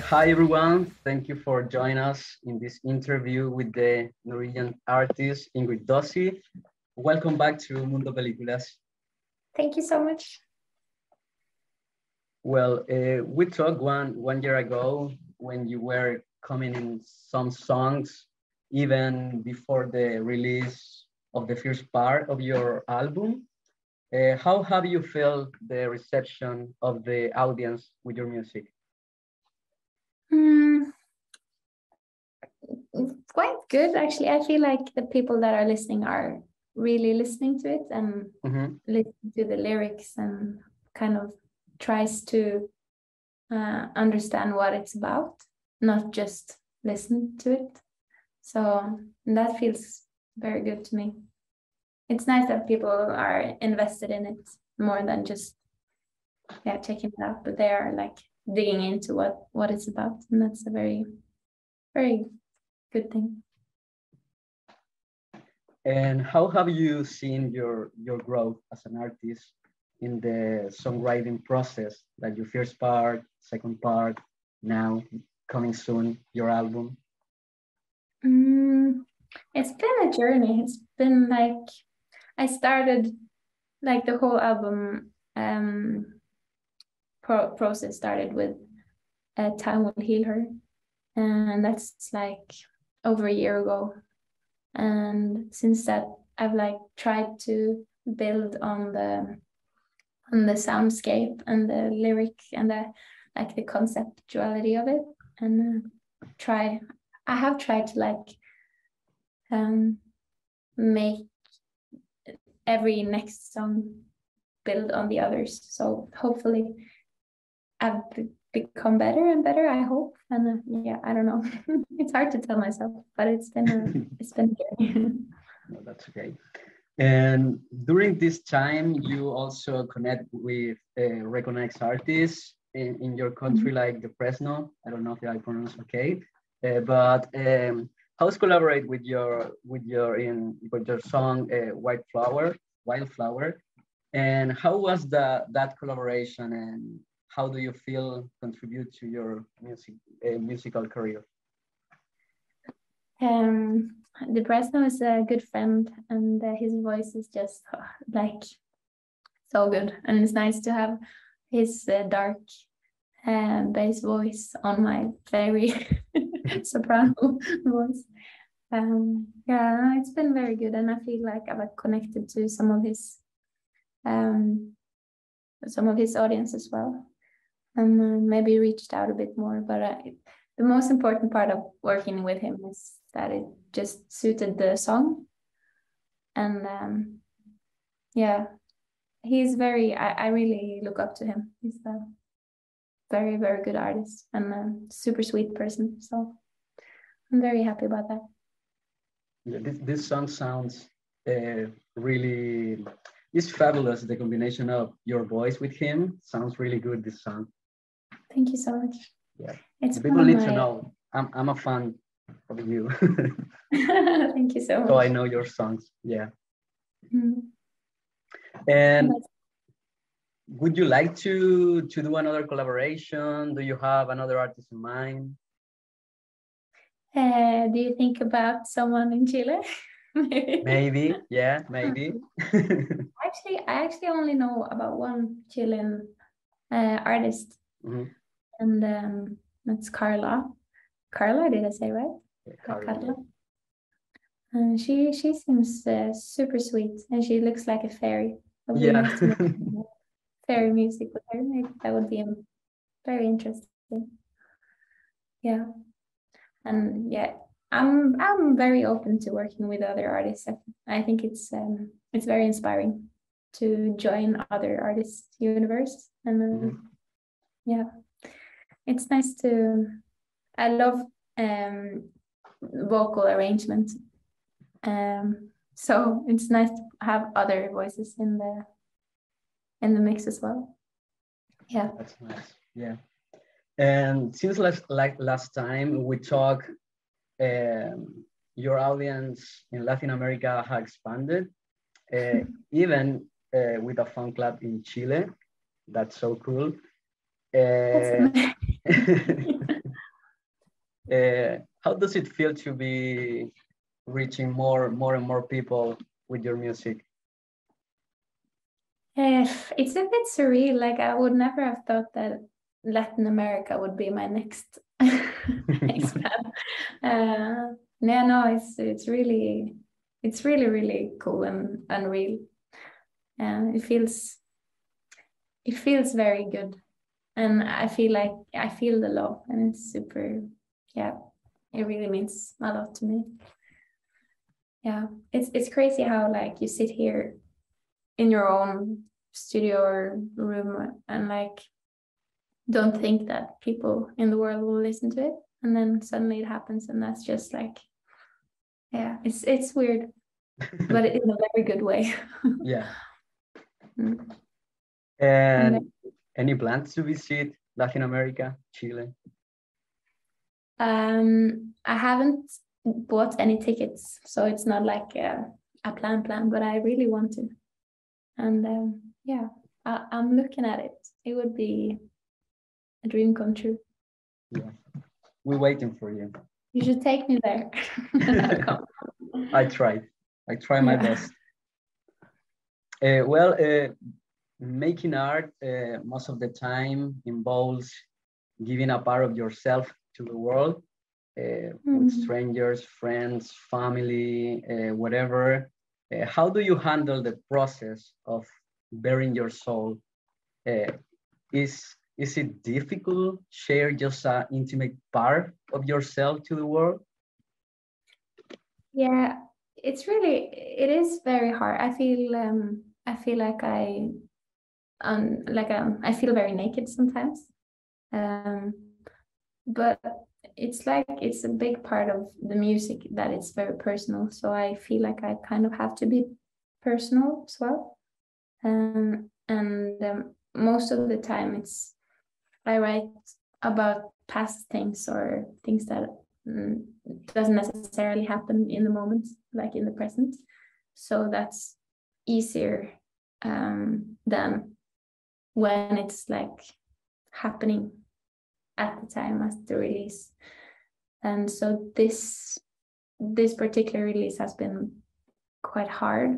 hi everyone, thank you for joining us in this interview with the Norwegian artist Ingrid Dossi. Welcome back to Mundo Películas. Thank you so much. Well, uh, we talked one, one year ago when you were coming in some songs, even before the release of the first part of your album. Uh, how have you felt the reception of the audience with your music? Mm, quite good, actually. I feel like the people that are listening are really listening to it and mm-hmm. listen to the lyrics and kind of tries to uh, understand what it's about, not just listen to it. So that feels very good to me. It's nice that people are invested in it more than just yeah checking it out, but they are like digging into what what it's about and that's a very very good thing. And how have you seen your your growth as an artist in the songwriting process like your first part second part now coming soon your album? Mm, it's been a journey. It's been like i started like the whole album um pro- process started with uh, time will heal her and that's like over a year ago. And since that i've like tried to build on the on the soundscape and the lyric and the like the conceptuality of it. And uh, try i have tried to like um make every next song build on the others. So hopefully I've become better and better. I hope, and uh, yeah, I don't know. it's hard to tell myself, but it's been a, it's been good. no, that's okay. And during this time, you also connect with uh, recognized artists in, in your country, mm-hmm. like the Fresno. I don't know if I pronounce okay, uh, but um, how's collaborate with your with your in with your song uh, White Flower, Wildflower, and how was the that collaboration and how do you feel contribute to your music uh, musical career? Um, the Fresno is a good friend, and uh, his voice is just like so good, and it's nice to have his uh, dark uh, bass voice on my very soprano voice. Um, yeah, it's been very good, and I feel like I've connected to some of his um, some of his audience as well and uh, maybe reached out a bit more. But the most important part of working with him is that it just suited the song. And um, yeah, he's very, I, I really look up to him. He's a very, very good artist and a super sweet person. So I'm very happy about that. This, this song sounds uh, really it's fabulous the combination of your voice with him sounds really good this song Thank you so much. Yeah. It's people need my... to know. I'm I'm a fan of you. Thank you so much. So I know your songs. Yeah. Mm-hmm. And would you like to to do another collaboration? Do you have another artist in mind? Uh, do you think about someone in Chile? maybe. maybe, yeah, maybe. actually, I actually only know about one Chilean uh, artist. Mm-hmm and um, that's Carla. Carla, did I say right? Yeah, Carla. Carla. And she she seems uh, super sweet, and she looks like a fairy. Yeah. fairy music with her. Maybe that would be very interesting. Yeah, and yeah, I'm I'm very open to working with other artists. I think it's um it's very inspiring to join other artists' universe, and uh, mm-hmm. yeah, it's nice to i love um, vocal arrangement. Um, so it's nice to have other voices in the in the mix as well. Yeah. That's nice. Yeah. And since last like last time we talked um, your audience in latin america has expanded uh, even uh, with a fan club in chile. That's so cool. Uh, Uh, how does it feel to be reaching more, more and more people with your music? Uh, it's a bit surreal. Like I would never have thought that Latin America would be my next next Uh, yeah, no, it's it's really it's really really cool and unreal. And it feels it feels very good, and I feel like I feel the love, and it's super. Yeah, it really means a lot to me. Yeah, it's it's crazy how like you sit here in your own studio or room and like don't think that people in the world will listen to it and then suddenly it happens and that's just like yeah it's it's weird but in a very good way yeah mm. and, and any plans to visit latin america chile? Um i haven't bought any tickets so it's not like a, a plan plan but i really want to. And um, yeah I, i'm looking at it. It would be a dream come true. Yeah. We're waiting for you. You should take me there. I tried. i try my yeah. best. Uh, well uh, making art uh, most of the time involves giving a part of yourself to the world mm -hmm. with mm-hmm. strangers friends family uh, whatever uh, how do you handle the process of bearing your soul? Uh, is is it difficult to share just an intimate part of yourself to the world? Yeah, it's really it is very hard. I feel um, I feel like I um like um, I feel very naked sometimes. Um, but it's like it's a big part of the music that it's very personal. So i feel like i kind of have to be personal as well. Um, and um, most of the time it's i write about past things or things that mm, doesn't necessarily happen in the moment like in the present. So that's easier um, than when it's like happening at the time as the release. And so this this particular release has been quite hard.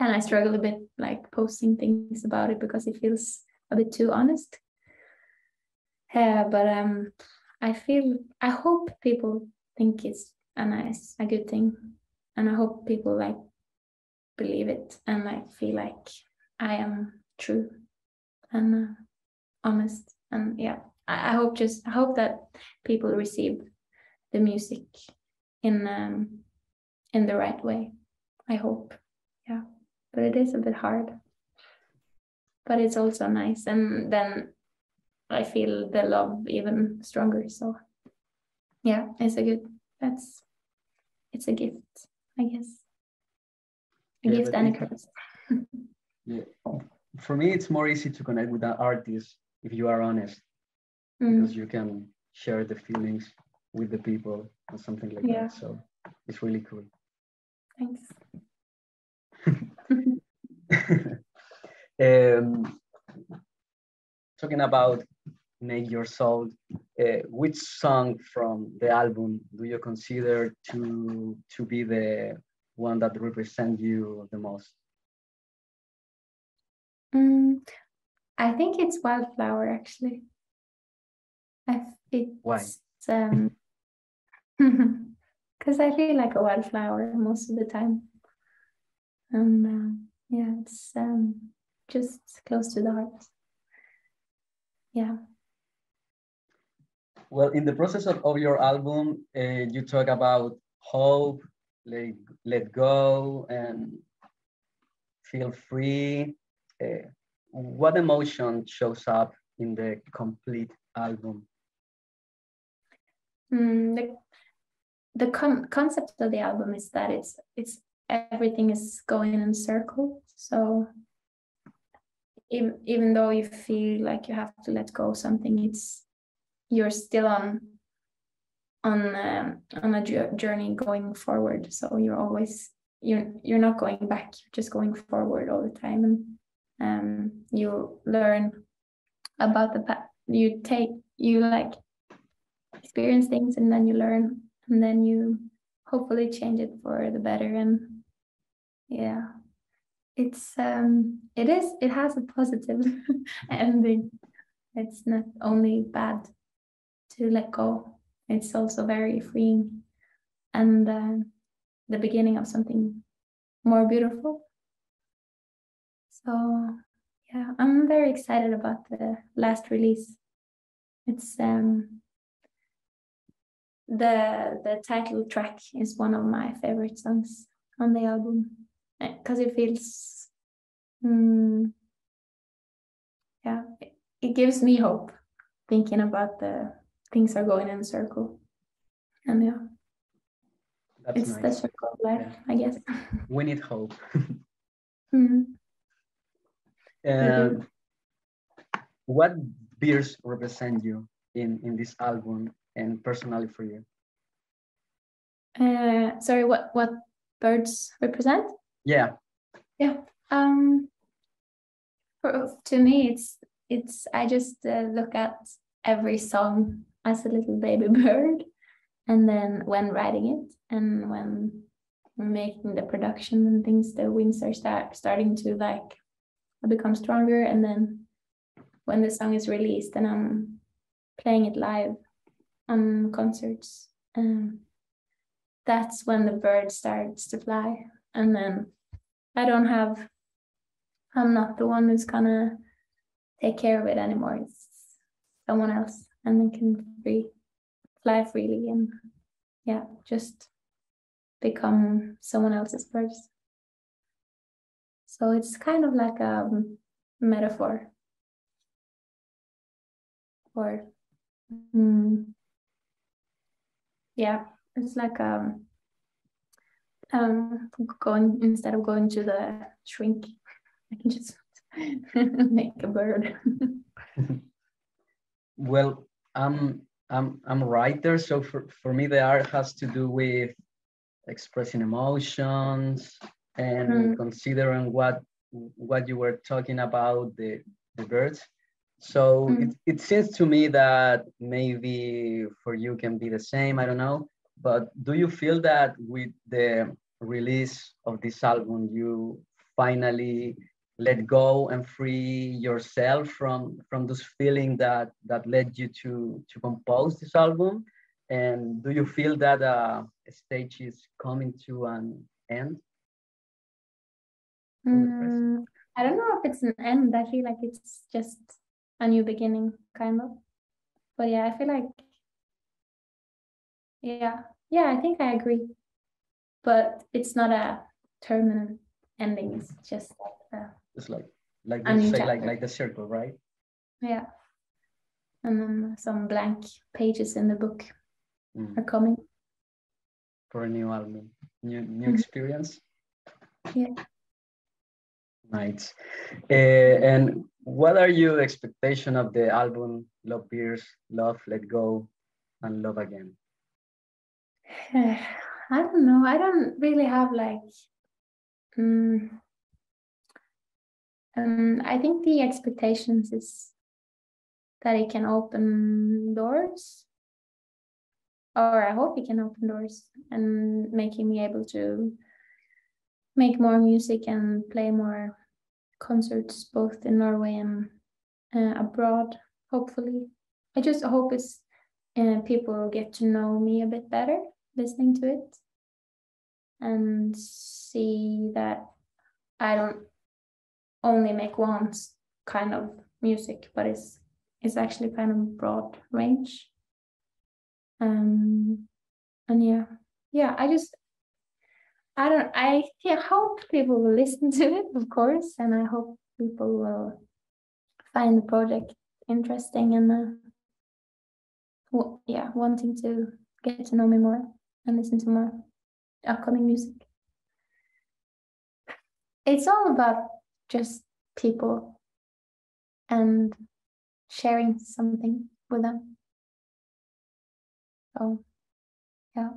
And i struggle a bit like posting things about it because it feels a bit too honest. Yeah but um i feel i hope people think it's a nice a good thing. And i hope people like believe it and like feel like i am true and uh, honest and yeah I, hope just I hope that people receive the music in um, in the right way. I hope, yeah. But it is a bit hard. But it's also nice, and then I feel the love even stronger. So, yeah, it's a good. That's it's a gift, I guess. A yeah, gift and a curse. yeah, for me, it's more easy to connect with an artist if you are honest mm. because you can share the feelings with the people or something like yeah. that. So it's really cool. Thanks. um, talking about Make Your Soul, uh, which song from the album do you consider to to be the one that represents you the most? Mm, I think it's Wildflower actually. I it's, Why? Um, because I feel like a wildflower most of the time, and uh, yeah, it's um, just close to the heart. Yeah. Well, in the process of, of your album, uh, you talk about hope, let, let go, and feel free. Uh, what emotion shows up in the complete album? Mm, the the con- concept of the album is that it's it's everything is going in circle. So even, even though you feel like you have to let go of something, it's you're still on on um, on a journey going forward. So you're always you're you're not going back. You're just going forward all the time, and um, you learn about the path You take you like experience things and then you learn and then you hopefully change it for the better and yeah. It's um it is it has a positive ending. It's not only bad to let go it's also very freeing. And uh, the beginning of something more beautiful so yeah i'm very excited about the last release it's um the the title track is one of my favorite songs on the album because it feels um, yeah it, it gives me hope thinking about the things are going in a circle and yeah That's it's nice. the circle of life yeah. i guess we need hope mm. And what beers represent you in in this album and personally for you? Uh, sorry, what what birds represent? Yeah. Yeah. Um. For, to me, it's it's I just uh, look at every song as a little baby bird, and then when writing it and when making the production and things, the wings are start starting to like become stronger, and then when the song is released and I'm playing it live, on concerts. Um, that's when the bird starts to fly. And then I don't have, I'm not the one who's gonna take care of it anymore. It's someone else, and then can free, fly freely and yeah, just become someone else's birds. So it's kind of like a metaphor or mm, yeah it's like um um going instead of going to the shrink i can just make a bird. Well i'm i'm i'm a writer so for, for me the art has to do with expressing emotions and mm. considering what what you were talking about the the birds so mm. it, it seems to me that maybe for you can be the same, I don't know. But do you feel that with the release of this album, you finally let go and free yourself from from this feeling that that led you to to compose this album? And do you feel that uh, a stage is coming to an end? Mm, I don't know if it's an end. I feel like it's just a new beginning, kind of. But yeah, I feel like, yeah, yeah, I think I agree. But it's not a terminal ending. It's just like a, it's like like say, like like the circle, right? Yeah. And then some blank pages in the book mm. are coming. For a new album, new new mm -hmm. experience. Yeah. Nice. Uh, and what are your expectation of the album Love Birds, Love, Let Go, and Love Again? I don't know. I don't really have like. Um, um, I think the expectations is that it can open doors, or I hope it can open doors and making me able to make more music and play more concerts both in Norway and uh, abroad. Hopefully, I just hope it's uh, people get to know me a bit better listening to it and see that I don't only make one kind of music, but it's it's actually kind of broad range. Um, and yeah, yeah, I just I don't. I hope people will listen to it, of course, and I hope people will find the project interesting and, uh, well, yeah, wanting to get to know me more and listen to more upcoming music. It's all about just people and sharing something with them. So, yeah.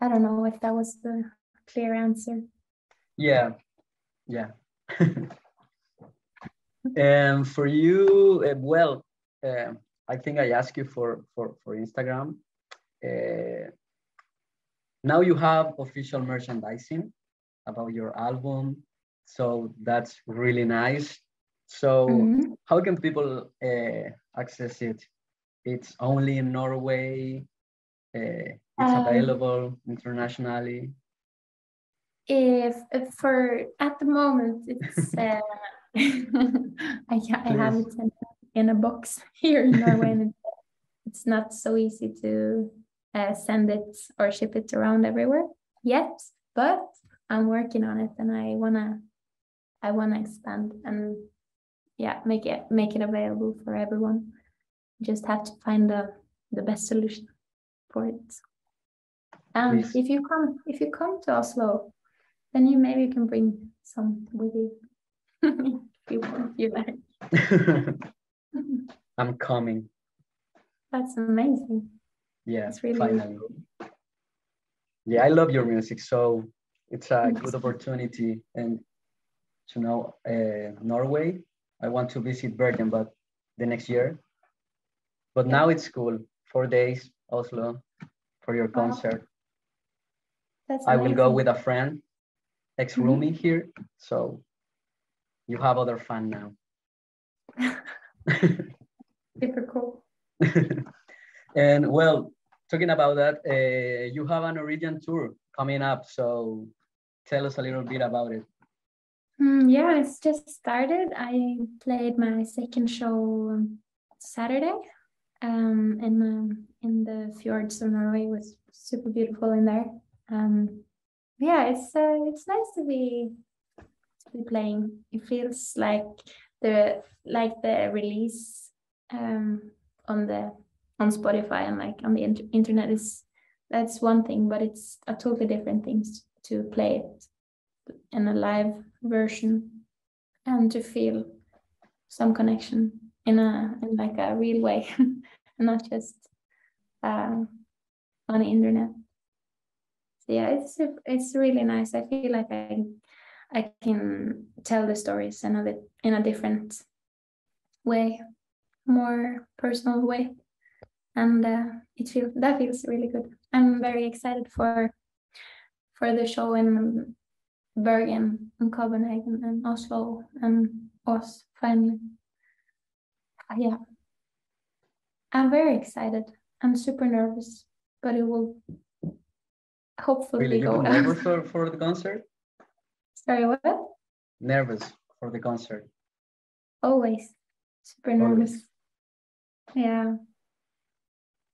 I don't know if that was the clear answer. Yeah, yeah. and for you, uh, well, uh, I think I asked you for for for Instagram. Uh, now you have official merchandising about your album, so that's really nice. So mm-hmm. how can people uh, access it? It's only in Norway. It's um, available internationally. If, if, for at the moment it's uh, I, I have it in, in, a box here in Norway and it's not so easy to uh, send it or ship it around everywhere yet but I'm working on it and I wanna I wanna expand and yeah make it make it available for everyone. Just have to find the the best solution for it and Please. if you come if you come to Oslo then you maybe can bring some with you if you want you like I'm coming that's amazing yeah it's really finally yeah I love your music so it's a good opportunity and to know uh, Norway. I want to visit Bergen, but the next year. But now it's cool. Four days, Oslo, for your concert. That's I will go with a friend, ex roomie mm -hmm. here. So you have other fun now. Super cool. and well, talking about that, uh, you have an Origin tour coming up. So tell us a little bit about it. Mm, yeah, it's just started. I played my second show Saturday um, in um, in the fjords of Norway. It was super beautiful in there. Um, yeah, it's uh, it's nice to be to be playing. It feels like the like the release um, on the on Spotify and like on the inter internet is that's one thing, but it's a totally different thing to play it in a live version and to feel some connection in a in like a real way and not just uh, on the internet yeah it's it's really nice i feel like i i can tell the stories in a bit in a different way more personal way and uh, it feels that feels really good i'm very excited for for the show in Bergen and Copenhagen and Oslo and us finally. Yeah. I'm very excited. I'm super nervous, but it will hopefully really, go. Nervous for, for the concert? Sorry, what? Nervous for the concert. Always. Super nervous. Always. Yeah.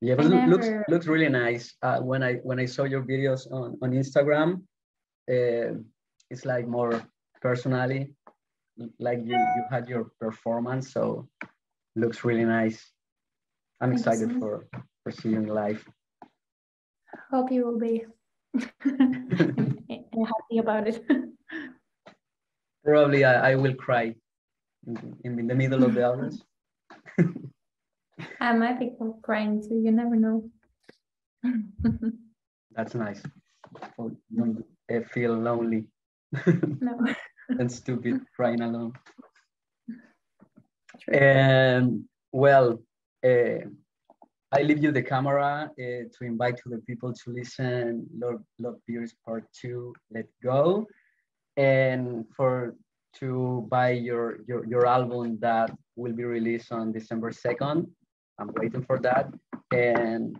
Yeah, but it looks looks really nice. Uh, when I when I saw your videos on on Instagram, uh, it's like more personally, like you you had your performance, so looks really nice. I'm excited for for seeing live. Hope you will be happy about it. Probably I, I will cry in, in the middle of the audience. I might be crying too. You never know. That's nice. Don't feel lonely no. and stupid crying alone. And well, uh, I leave you the camera uh, to invite to the people to listen Love, Love Birds Part 2, Let Go. And for to buy your, your, your album that will be released on December 2nd. I'm waiting for that. And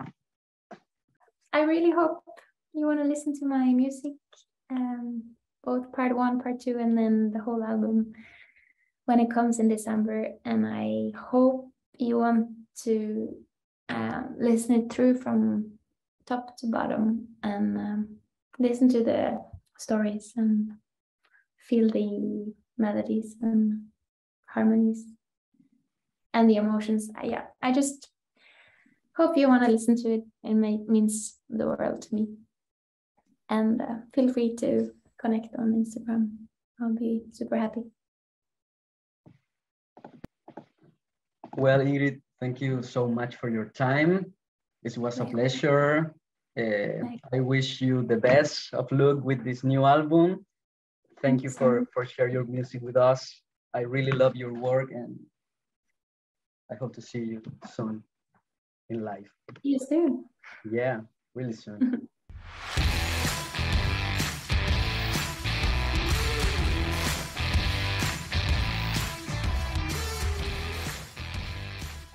I really hope you want to listen to my music. Um, both part one, part two, and then the whole album when it comes in December. And I hope you want to uh, listen it through from top to bottom and um, listen to the stories and feel the melodies and harmonies and the emotions. Yeah, I just hope you want to listen to it. It may, means the world to me. And uh, feel free to connect on Instagram. I'll be super happy. Well, Ingrid, thank you so much for your time. It was a pleasure. Uh, I wish you the best of luck with this new album. Thank you for, for sharing your music with us. I really love your work and I hope to see you soon in life. You soon. Yeah, really soon.